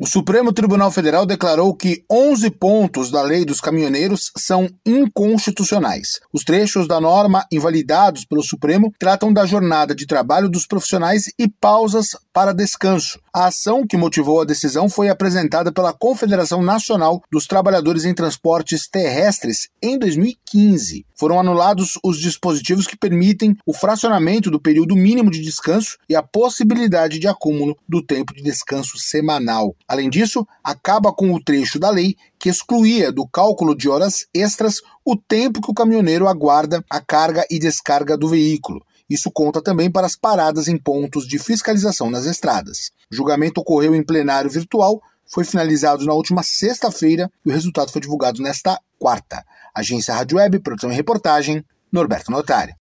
O Supremo Tribunal Federal declarou que 11 pontos da lei dos caminhoneiros são inconstitucionais. Os trechos da norma invalidados pelo Supremo tratam da jornada de trabalho dos profissionais e pausas para descanso. A ação que motivou a decisão foi apresentada pela Confederação Nacional dos Trabalhadores em Transportes Terrestres em 2015. Foram anulados os dispositivos que permitem o fracionamento do período mínimo de descanso e a possibilidade de acúmulo do tempo de descanso semanal. Além disso, acaba com o trecho da lei que excluía do cálculo de horas extras o tempo que o caminhoneiro aguarda a carga e descarga do veículo. Isso conta também para as paradas em pontos de fiscalização nas estradas. O julgamento ocorreu em plenário virtual, foi finalizado na última sexta-feira e o resultado foi divulgado nesta quarta. Agência Rádio Web, produção e reportagem, Norberto Notari.